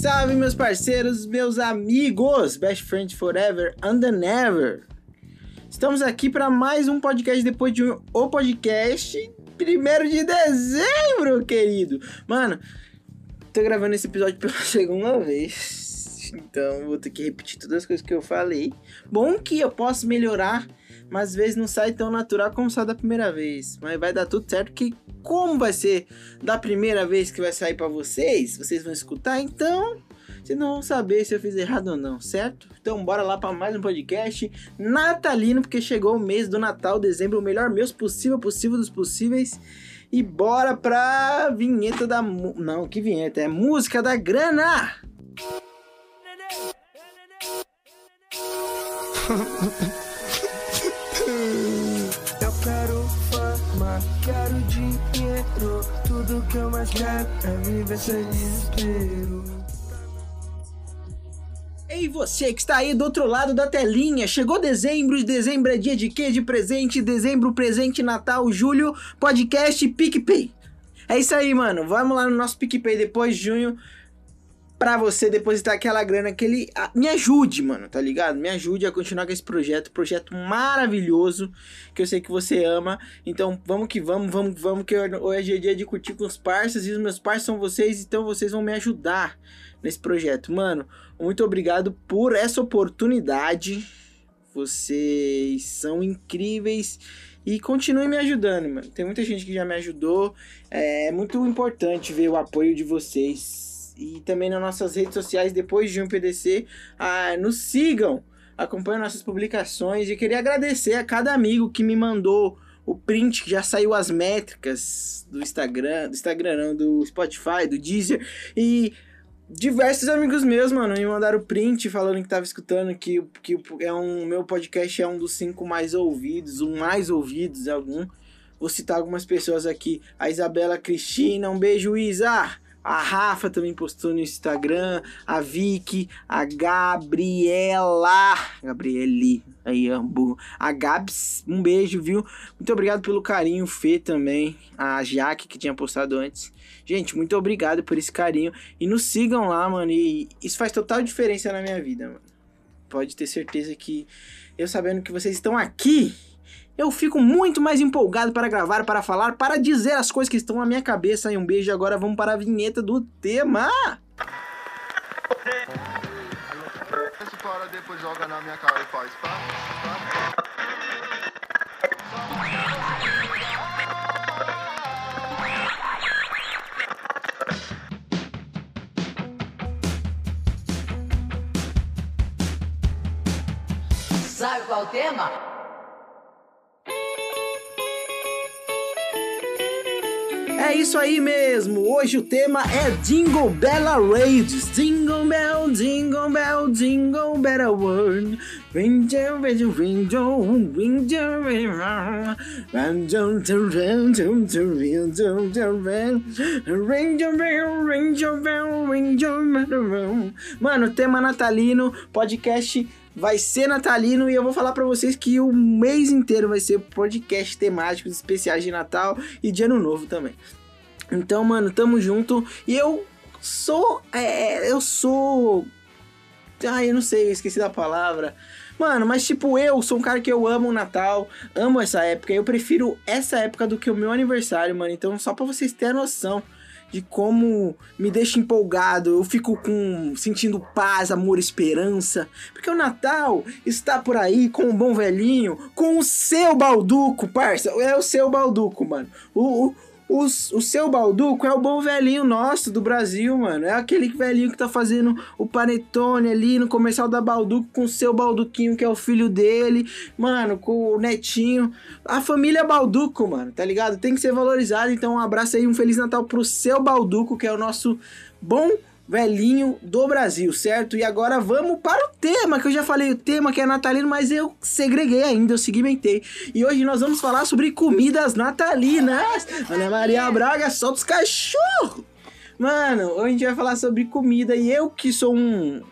Salve, meus parceiros, meus amigos, best friends forever and never. Estamos aqui para mais um podcast depois de um, o podcast primeiro de dezembro, querido. Mano, tô gravando esse episódio pela segunda vez, então vou ter que repetir todas as coisas que eu falei. Bom que eu posso melhorar mas às vezes não sai tão natural como sai da primeira vez. Mas vai dar tudo certo que como vai ser da primeira vez que vai sair para vocês, vocês vão escutar, então vocês não vão saber se eu fiz errado ou não, certo? Então bora lá para mais um podcast natalino, porque chegou o mês do Natal, dezembro, o melhor mês possível, possível dos possíveis. E bora pra vinheta da... Não, que vinheta? É música da grana! quero dinheiro. Tudo que eu mais quero é viver sem desespero. Ei, você que está aí do outro lado da telinha, chegou dezembro, dezembro é dia de quê? De presente, dezembro, presente, Natal, julho, podcast PicPay. É isso aí, mano. Vamos lá no nosso PicPay depois de junho pra você depositar aquela grana que ele. Me ajude, mano, tá ligado? Me ajude a continuar com esse projeto. Projeto maravilhoso que eu sei que você ama. Então vamos que vamos, vamos, vamos, que hoje é dia de curtir com os parceiros e os meus parceiros são vocês, então vocês vão me ajudar nesse projeto. Mano, muito obrigado por essa oportunidade. Vocês são incríveis. E continue me ajudando, mano. Tem muita gente que já me ajudou. É muito importante ver o apoio de vocês e também nas nossas redes sociais depois de um PDC. Ah, nos sigam, acompanhem nossas publicações e queria agradecer a cada amigo que me mandou o print que já saiu as métricas do Instagram, do Instagram não, do Spotify, do Deezer e diversos amigos meus, mano, me mandaram print falando que tava escutando que, que é um meu podcast é um dos cinco mais ouvidos, o mais ouvidos algum. Vou citar algumas pessoas aqui, a Isabela Cristina, um beijo Isa. A Rafa também postou no Instagram. A Vicky. A Gabriela. Gabriele. Aí, ambu. A Gabs. Um beijo, viu? Muito obrigado pelo carinho. Fê também. A Jaque, que tinha postado antes. Gente, muito obrigado por esse carinho. E nos sigam lá, mano. E isso faz total diferença na minha vida, mano. Pode ter certeza que eu sabendo que vocês estão aqui eu fico muito mais empolgado para gravar, para falar, para dizer as coisas que estão na minha cabeça. E um beijo agora, vamos para a vinheta do tema. Sabe qual é o tema? É isso aí mesmo. Hoje o tema é Jingle Bella Raids. Jingle Bell, Jingle Bell, Jingle Bella World. Jingle, jingle, jingle, jingle, Mano, tema natalino, podcast vai ser natalino e eu vou falar para vocês que o mês inteiro vai ser podcast temáticos especiais de Natal e de Ano Novo também. Então, mano, tamo junto. E eu sou. É, eu sou. Ai, eu não sei, eu esqueci da palavra. Mano, mas tipo, eu sou um cara que eu amo o Natal, amo essa época. Eu prefiro essa época do que o meu aniversário, mano. Então, só pra vocês terem noção de como me deixa empolgado, eu fico com sentindo paz, amor, esperança, porque o Natal está por aí com o bom velhinho, com o seu balduco, parça, é o seu balduco, mano. O, o os, o seu Balduco é o bom velhinho nosso do Brasil, mano. É aquele velhinho que tá fazendo o panetone ali no comercial da Balduco com o seu Balduquinho, que é o filho dele, mano, com o netinho. A família Balduco, mano, tá ligado? Tem que ser valorizado. Então, um abraço aí, um Feliz Natal pro seu Balduco, que é o nosso bom velhinho do Brasil, certo? E agora vamos para o tema, que eu já falei o tema que é natalino, mas eu segreguei ainda, eu segmentei. E hoje nós vamos falar sobre comidas natalinas. Ana Maria Braga, solta os cachorros! Mano, hoje a gente vai falar sobre comida e eu que sou um,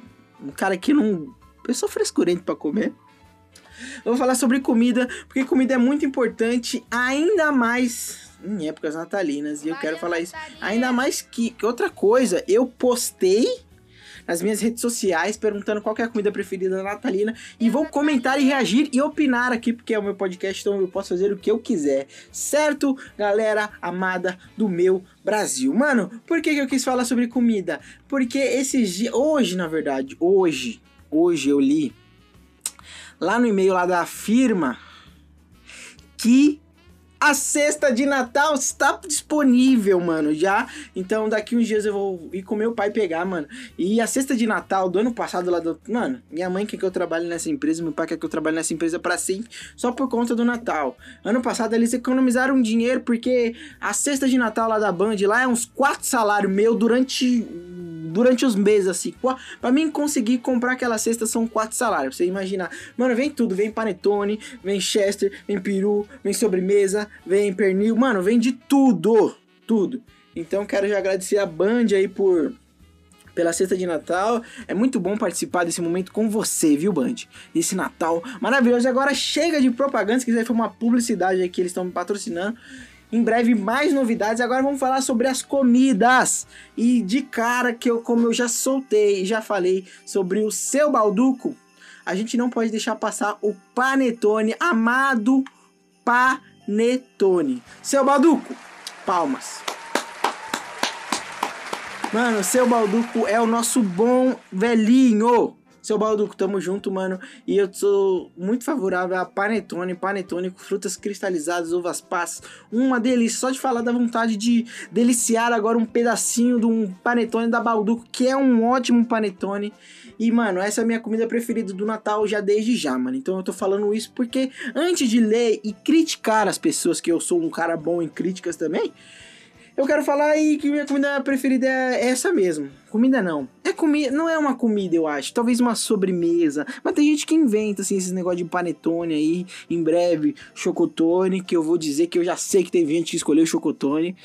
um cara que não... Eu sou frescurento para comer. Vou falar sobre comida, porque comida é muito importante, ainda mais em épocas natalinas. E eu quero falar isso. Ainda mais que, que outra coisa, eu postei nas minhas redes sociais perguntando qual é a comida preferida da natalina e vou comentar e reagir e opinar aqui porque é o meu podcast, então eu posso fazer o que eu quiser. Certo, galera amada do meu Brasil. Mano, por que, que eu quis falar sobre comida? Porque esses dias, hoje na verdade, hoje, hoje eu li lá no e-mail lá da firma que a cesta de Natal está disponível, mano, já. Então daqui uns dias eu vou ir com meu pai pegar, mano. E a cesta de Natal do ano passado lá do. Mano, minha mãe quer que eu trabalhe nessa empresa, meu pai quer que eu trabalhe nessa empresa para sempre, só por conta do Natal. Ano passado eles economizaram dinheiro porque a cesta de Natal lá da Band lá é uns quatro salários meu durante durante os meses, assim. Pra mim conseguir comprar aquela cesta são quatro salários. Pra você imaginar. Mano, vem tudo. Vem panetone, vem chester, vem peru, vem sobremesa, vem pernil. Mano, vem de tudo. Tudo. Então quero já agradecer a Band aí por pela cesta de Natal. É muito bom participar desse momento com você, viu, Band? Esse Natal maravilhoso. Agora chega de propaganda, se quiser foi uma publicidade aí que eles estão me patrocinando. Em breve mais novidades. Agora vamos falar sobre as comidas. E de cara que eu, como eu já soltei já falei sobre o seu balduco, a gente não pode deixar passar o panetone, amado panetone. Seu balduco, palmas. Mano, seu balduco é o nosso bom velhinho. Seu Balduco, tamo junto, mano. E eu sou muito favorável a panetone, panetone com frutas cristalizadas, uvas passas. Uma delícia. Só de falar da vontade de deliciar agora um pedacinho de um panetone da Balduco, que é um ótimo panetone. E, mano, essa é a minha comida preferida do Natal já desde já, mano. Então eu tô falando isso porque antes de ler e criticar as pessoas, que eu sou um cara bom em críticas também, eu quero falar aí que minha comida preferida é essa mesmo. Comida não. É comida, não é uma comida, eu acho. Talvez uma sobremesa. Mas tem gente que inventa assim esses negócio de panetone aí, em breve, chocotone, que eu vou dizer que eu já sei que teve gente que escolheu chocotone.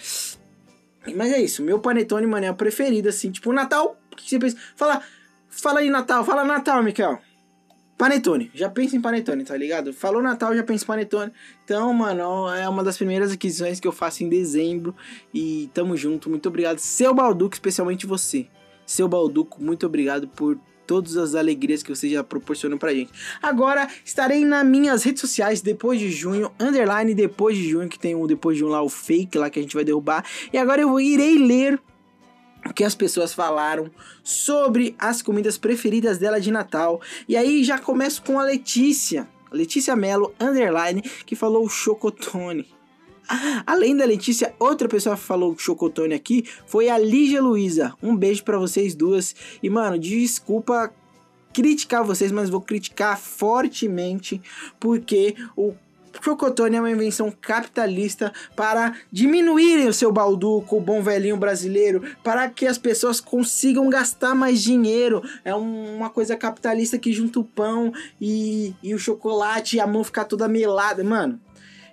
Mas é isso, meu panetone, mano, é a preferida assim, tipo Natal, o que você pensa? Fala, fala aí Natal, fala Natal, Miquel. Panetone, já pensa em panetone, tá ligado? Falou Natal, já pensa em panetone. Então, mano, é uma das primeiras aquisições que eu faço em dezembro. E tamo junto, muito obrigado. Seu Balduco, especialmente você. Seu Balduco, muito obrigado por todas as alegrias que você já proporcionou pra gente. Agora estarei nas minhas redes sociais depois de junho, underline depois de junho, que tem um depois de junho lá, o fake lá que a gente vai derrubar. E agora eu irei ler que as pessoas falaram sobre as comidas preferidas dela de Natal. E aí já começo com a Letícia, Letícia Mello, underline, que falou chocotone. Além da Letícia, outra pessoa que falou chocotone aqui foi a Lígia Luiza. Um beijo para vocês duas. E mano, desculpa criticar vocês, mas vou criticar fortemente porque o Chocotone é uma invenção capitalista para diminuírem o seu balduco, o bom velhinho brasileiro, para que as pessoas consigam gastar mais dinheiro. É uma coisa capitalista que junta o pão e, e o chocolate e a mão ficar toda melada. Mano,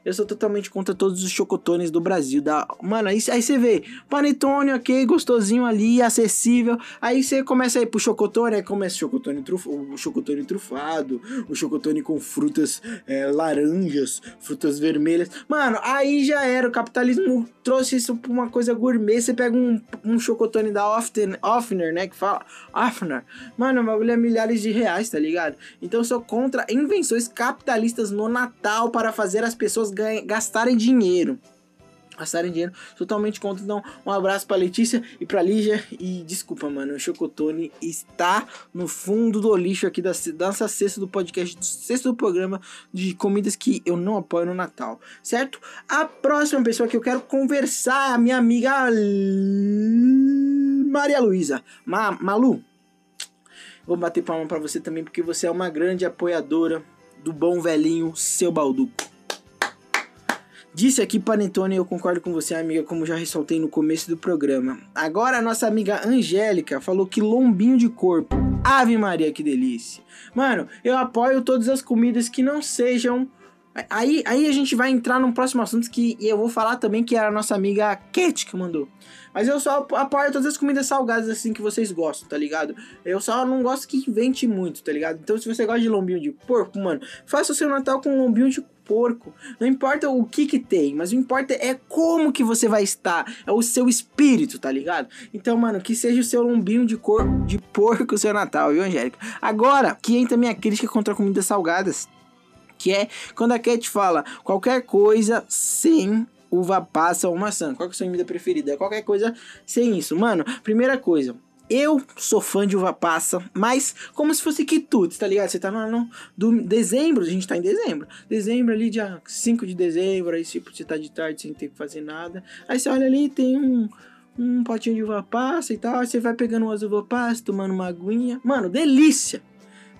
eu sou totalmente contra todos os chocotones do Brasil. Da... Mano, aí, aí você vê, panetone, ok, gostosinho ali, acessível. Aí você começa a ir pro chocotone, aí começa o chocotone, truf... o chocotone trufado, o chocotone com frutas é, laranjas, frutas vermelhas. Mano, aí já era, o capitalismo trouxe isso pra uma coisa gourmet. Você pega um, um chocotone da Often, Offner, né, que fala, Offner. Mano, o bagulho é milhares de reais, tá ligado? Então eu sou contra invenções capitalistas no Natal para fazer as pessoas ganhem, gastarem dinheiro. Gastarem dinheiro totalmente contra. Então, um abraço pra Letícia e pra Lígia. E desculpa, mano, o Chocotone está no fundo do lixo aqui da, nossa cesta do podcast, do sexto do programa de comidas que eu não apoio no Natal, certo? A próxima pessoa que eu quero conversar é a minha amiga Maria Luísa. Ma Malu, vou bater palma para você também, porque você é uma grande apoiadora do bom velhinho seu Balduco. Disse aqui Panetone, eu concordo com você, amiga, como já ressaltei no começo do programa. Agora a nossa amiga Angélica falou que lombinho de corpo. Ave Maria, que delícia. Mano, eu apoio todas as comidas que não sejam Aí, aí a gente vai entrar num próximo assunto que eu vou falar também, que era a nossa amiga Cat que mandou. Mas eu só apoio todas as comidas salgadas assim que vocês gostam, tá ligado? Eu só não gosto que invente muito, tá ligado? Então se você gosta de lombinho de porco, mano, faça o seu Natal com lombinho de porco. Não importa o que que tem, mas o importa é como que você vai estar, é o seu espírito, tá ligado? Então, mano, que seja o seu lombinho de cor de porco o seu Natal, viu, Angélica? Agora, que entra minha crítica contra comidas salgadas, que é quando a Cat fala qualquer coisa sem uva passa ou maçã. Qual que é a sua comida preferida? Qualquer coisa sem isso. Mano, primeira coisa, eu sou fã de uva passa, mas como se fosse quitutes, tá ligado? Você tá no, no do dezembro, a gente tá em dezembro. Dezembro ali, dia 5 de dezembro, aí tipo, você tá de tarde sem ter que fazer nada. Aí você olha ali, tem um, um potinho de uva passa e tal, aí você vai pegando umas uva passa, tomando uma aguinha. Mano, delícia!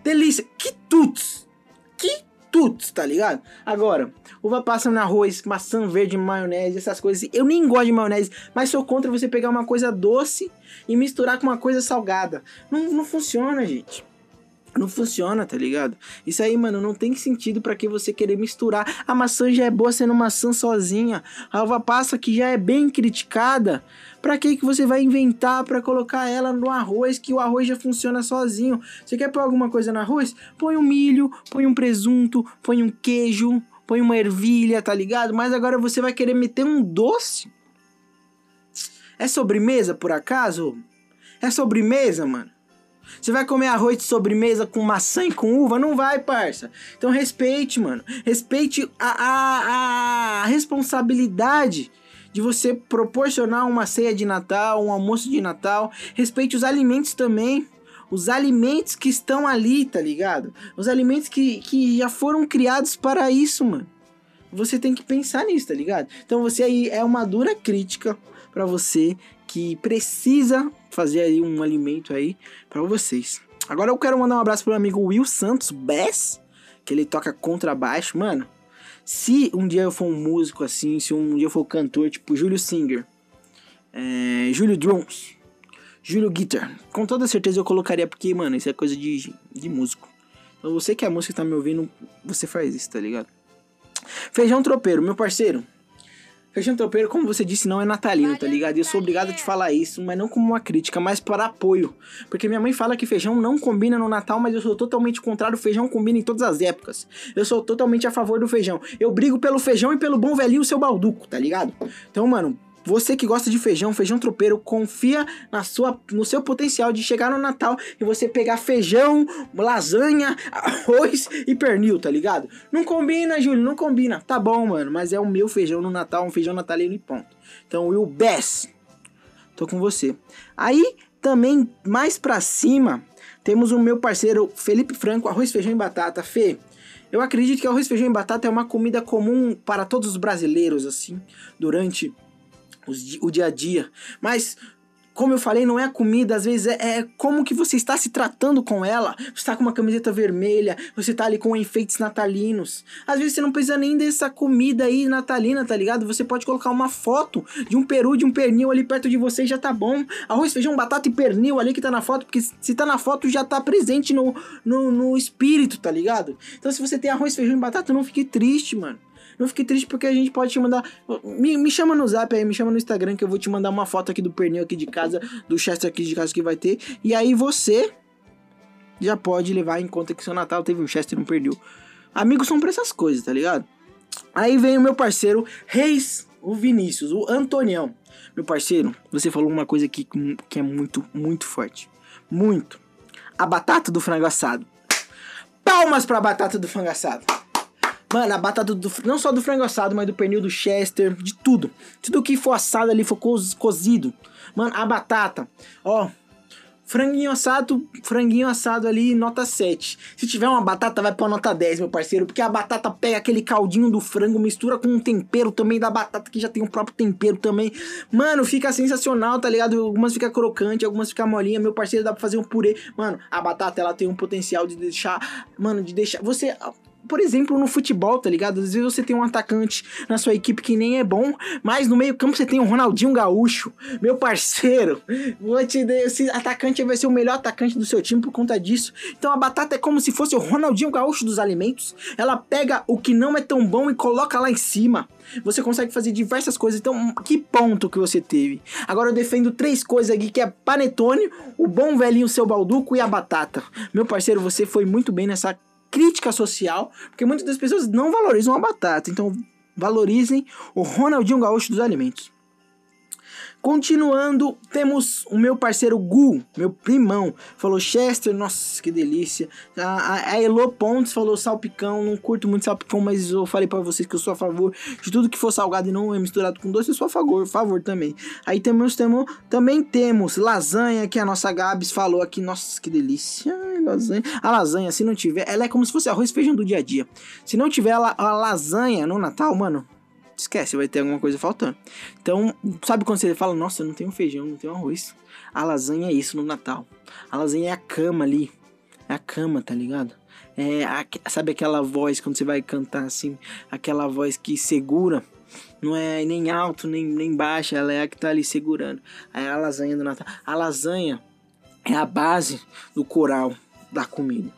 Delícia! Quitutes! Que tuts, tá ligado? Agora, uva passa no arroz, maçã verde, maionese, essas coisas. Eu nem gosto de maionese, mas sou contra você pegar uma coisa doce e misturar com uma coisa salgada. Não, não funciona, gente. Não funciona, tá ligado? Isso aí, mano, não tem sentido para que você querer misturar. A maçã já é boa sendo maçã sozinha. A uva passa que já é bem criticada. Pra que que você vai inventar para colocar ela no arroz que o arroz já funciona sozinho? Você quer pôr alguma coisa no arroz? Põe um milho, põe um presunto, põe um queijo, põe uma ervilha, tá ligado? Mas agora você vai querer meter um doce? É sobremesa por acaso? É sobremesa, mano? Você vai comer arroz de sobremesa com maçã e com uva? Não vai, parça. Então respeite, mano. Respeite a, a, a responsabilidade de você proporcionar uma ceia de Natal, um almoço de Natal. Respeite os alimentos também. Os alimentos que estão ali, tá ligado? Os alimentos que, que já foram criados para isso, mano. Você tem que pensar nisso, tá ligado? Então você aí é uma dura crítica para você que precisa fazer aí um alimento aí para vocês. Agora eu quero mandar um abraço pro meu amigo Will Santos Bass, que ele toca contrabaixo, mano. Se um dia eu for um músico assim, se um dia eu for cantor, tipo Júlio Singer, é, Júlio Drums, Júlio Guitar, com toda certeza eu colocaria, porque, mano, isso é coisa de, de músico. Então você que é música tá me ouvindo, você faz isso, tá ligado? Feijão tropeiro, meu parceiro. Feijão tropeiro, como você disse, não é natalino, tá ligado? E eu sou obrigado a te falar isso, mas não como uma crítica, mas para apoio. Porque minha mãe fala que feijão não combina no Natal, mas eu sou totalmente contrário, feijão combina em todas as épocas. Eu sou totalmente a favor do feijão. Eu brigo pelo feijão e pelo bom velhinho seu balduco, tá ligado? Então, mano, você que gosta de feijão, feijão tropeiro, confia na sua, no seu potencial de chegar no Natal e você pegar feijão, lasanha, arroz e pernil, tá ligado? Não combina, Júlio, não combina. Tá bom, mano, mas é o meu feijão no Natal, um feijão natalino e ponto. Então, Will Best, tô com você. Aí, também, mais pra cima, temos o meu parceiro Felipe Franco, arroz, feijão e batata. Fê, eu acredito que arroz, feijão e batata é uma comida comum para todos os brasileiros, assim, durante o dia a dia. Mas como eu falei, não é a comida, às vezes é, é, como que você está se tratando com ela. Você está com uma camiseta vermelha, você está ali com enfeites natalinos. Às vezes você não precisa nem dessa comida aí natalina, tá ligado? Você pode colocar uma foto de um peru, de um pernil ali perto de você e já tá bom. Arroz, feijão, batata e pernil ali que tá na foto, porque se tá na foto já tá presente no, no, no espírito, tá ligado? Então se você tem arroz, feijão e batata, não fique triste, mano. Não fique triste porque a gente pode te mandar. Me, me chama no zap aí, me chama no Instagram que eu vou te mandar uma foto aqui do pernil aqui de casa, do Chester aqui de casa que vai ter. E aí você já pode levar em conta que seu Natal teve um Chester e um pernil. Amigos são pra essas coisas, tá ligado? Aí vem o meu parceiro Reis, o Vinícius, o Antonião. Meu parceiro, você falou uma coisa aqui que é muito, muito forte. Muito. A batata do frango assado. Palmas pra batata do frango assado. Mano, a batata do. Não só do frango assado, mas do pernil do Chester, de tudo. Tudo que for assado ali, for cozido. Mano, a batata. Ó. Franguinho assado, franguinho assado ali, nota 7. Se tiver uma batata, vai pra nota 10, meu parceiro. Porque a batata pega aquele caldinho do frango, mistura com um tempero também da batata, que já tem o próprio tempero também. Mano, fica sensacional, tá ligado? Algumas fica crocante, algumas fica molinha. Meu parceiro, dá pra fazer um purê. Mano, a batata, ela tem um potencial de deixar. Mano, de deixar. Você por exemplo, no futebol, tá ligado? Às vezes você tem um atacante na sua equipe que nem é bom, mas no meio-campo você tem um Ronaldinho Gaúcho, meu parceiro. Vou te esse atacante vai ser o melhor atacante do seu time por conta disso. Então a batata é como se fosse o Ronaldinho Gaúcho dos alimentos. Ela pega o que não é tão bom e coloca lá em cima. Você consegue fazer diversas coisas. Então, que ponto que você teve? Agora eu defendo três coisas aqui, que é panetone, o bom velhinho seu balduco e a batata. Meu parceiro, você foi muito bem nessa crítica social, porque muitas das pessoas não valorizam a batata. Então, valorizem o Ronaldinho Gaúcho dos alimentos. Continuando, temos o meu parceiro Gu, meu primão, falou Chester, nossa, que delícia. A, a Elo Pontes falou salpicão, não curto muito salpicão, mas eu falei para vocês que eu sou a favor de tudo que for salgado e não é misturado com doce, eu sou a favor, favor também. Aí temos, temos também temos lasanha, que a nossa Gabs falou aqui, nossa, que delícia. Lasanha. A lasanha, se não tiver, ela é como se fosse arroz e feijão do dia a dia. Se não tiver a, a lasanha no Natal, mano, esquece, vai ter alguma coisa faltando. Então, sabe quando você fala, nossa, eu não tenho feijão, não tenho arroz? A lasanha é isso no Natal. A lasanha é a cama ali. É a cama, tá ligado? É, a, sabe aquela voz quando você vai cantar assim, aquela voz que segura, não é nem alto nem, nem baixa, ela é a que tá ali segurando. É a lasanha do Natal. A lasanha é a base do coral da comida.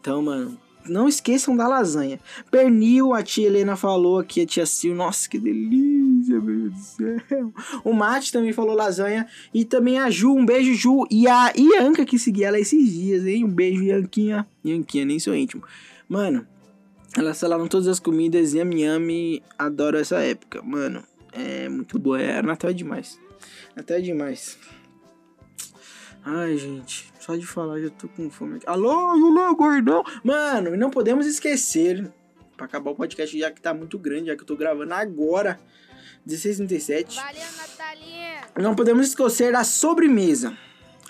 Então, mano, não esqueçam da lasanha. Pernil, a tia Helena falou aqui, a tia Sil. Nossa, que delícia, meu Deus do céu. O Mate também falou lasanha. E também a Ju, um beijo, Ju. E a Ianca que seguia ela esses dias, hein? Um beijo, Ianquinha. Ianquinha, nem sou íntimo. Mano, elas falaram todas as comidas. Yami Yami, adoro essa época. Mano, é muito boa. É, Natal é demais. Natal é demais. Ai, gente, só de falar já tô com fome. Alô, alô, gordão. Mano, e não podemos esquecer, pra acabar o podcast já que tá muito grande, já que eu tô gravando agora, 16h37. Valeu, Natalinha. Não podemos esquecer da sobremesa.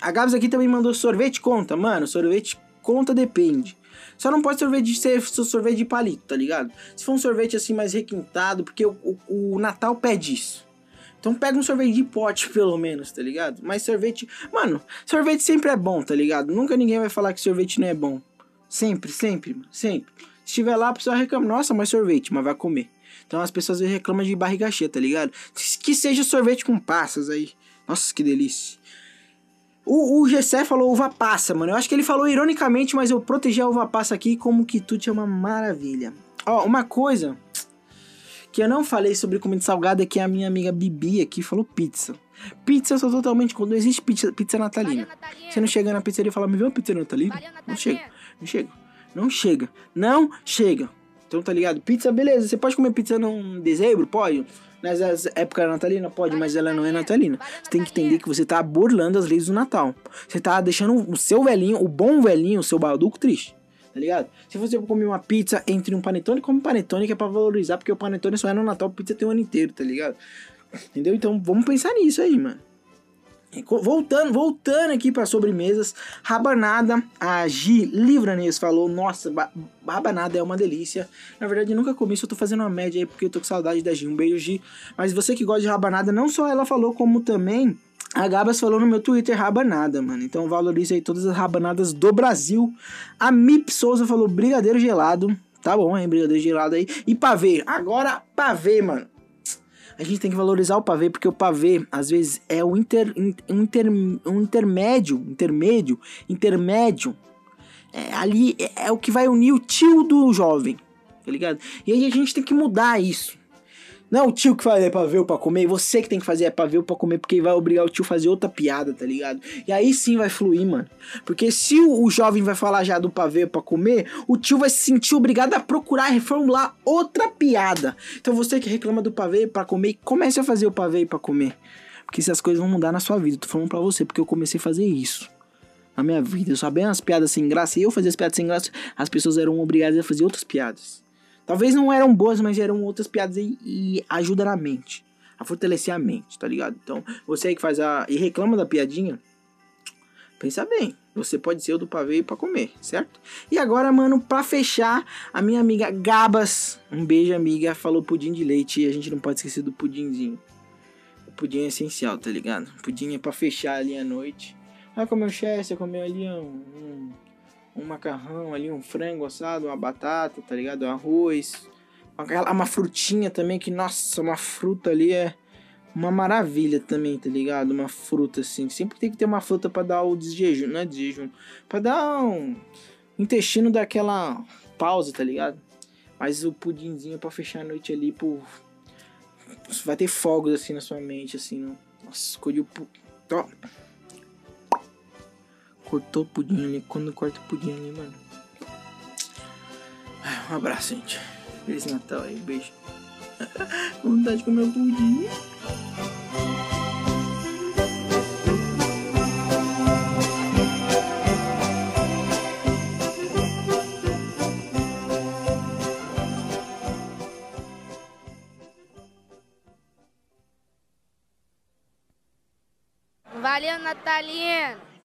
A Gabs aqui também mandou sorvete conta. Mano, sorvete conta depende. Só não pode sorvete ser sorvete de palito, tá ligado? Se for um sorvete assim mais requintado, porque o, o, o Natal pede isso. Então pega um sorvete de pote, pelo menos, tá ligado? Mas sorvete. Mano, sorvete sempre é bom, tá ligado? Nunca ninguém vai falar que sorvete não é bom. Sempre, sempre. Sempre. Se estiver lá, a pessoa reclama, nossa, mas sorvete, mas vai comer. Então as pessoas reclamam de barriga cheia, tá ligado? Que seja sorvete com passas aí. Nossa, que delícia. O, o Gessé falou uva passa, mano. Eu acho que ele falou ironicamente, mas eu protegi a uva passa aqui como que tudo é uma maravilha. Ó, uma coisa que eu não falei sobre comida salgada é que a minha amiga Bibi aqui falou pizza. Pizza eu sou totalmente quando não existe pizza, pizza natalina. Você não chega na pizzaria e fala, me vê uma pizza natalina? Não chega, não chega, não chega, não chega. Então tá ligado? Pizza, beleza, você pode comer pizza em dezembro? Pode. Nas épocas natalina? Pode, mas ela não é natalina. Você tem que entender que você tá burlando as leis do Natal. Você tá deixando o seu velhinho, o bom velhinho, o seu balduco triste. Tá ligado? Se você comer uma pizza entre um panetone, come panetone que é pra valorizar, porque o panetone só é no Natal, pizza tem o ano inteiro, tá ligado? Entendeu? Então vamos pensar nisso aí, mano. Co- Voltando, voltando aqui para sobremesas, rabanada, a Gi Livranês falou, nossa, ba- rabanada é uma delícia. Na verdade, eu nunca comi, só tô fazendo uma média aí porque eu tô com saudade da Gi. Um beijo, Gi. Mas você que gosta de rabanada, não só ela falou, como também a Gabas falou no meu Twitter rabanada, mano. Então valorize aí todas as rabanadas do Brasil. A Mip Souza falou brigadeiro gelado. Tá bom, hein? Brigadeiro gelado aí. E pavê. Agora, pavê, mano. A gente tem que valorizar o pavê, porque o pavê, às vezes, é um, inter, in- inter, um intermédio, intermédio, intermédio. É, ali é, é o que vai unir o tio do jovem, tá ligado? E aí a gente tem que mudar isso. Não é o tio que faz é pavê pra comer, você que tem que fazer é pavê pra comer, porque vai obrigar o tio a fazer outra piada, tá ligado? E aí sim vai fluir, mano. Porque se o, jovem vai falar já do pavê pra comer, o tio vai se sentir obrigado a procurar reformular outra piada. Então você que reclama do pavê pra comer, comece a fazer o pavê pra comer. Porque essas coisas vão mudar na sua vida. Tô falando pra você, porque eu comecei a fazer isso. Na minha vida, eu sabia umas piadas sem graça, e eu fazia as piadas sem graça, as pessoas eram obrigadas a fazer outras piadas. Talvez não eram boas, mas eram outras piadas e, e ajuda na mente. A fortalecer a mente, tá ligado? Então, você aí que faz a. e reclama da piadinha, pensa bem. Você pode ser o do pavê pra comer, certo? E agora, mano, pra fechar, a minha amiga Gabas, um beijo, amiga, falou pudim de leite e a gente não pode esquecer do pudinzinho. O pudim é essencial, tá ligado? O pudim é pra fechar ali a noite. Vai comer um chester, comer ali um, um, macarrão ali, um frango assado, uma batata, tá ligado? Um arroz. Uma, uma frutinha também, que, nossa, uma fruta ali é uma maravilha também, tá ligado? Uma fruta assim. Sempre tem que ter uma fruta para dar o desjejum, não é desjejum, pra dar um intestino daquela pausa, tá ligado? Mas o pudinzinho para fechar a noite ali, por vai ter fogos assim na sua mente, assim, não. Nossa, escolhi o. Ó. Cortou o pudim ali, quando corta o pudim ali, mano. Um abraço, gente. Feliz Natal aí, beijo. Vontade de comer o pudim. Valeu, Natalino!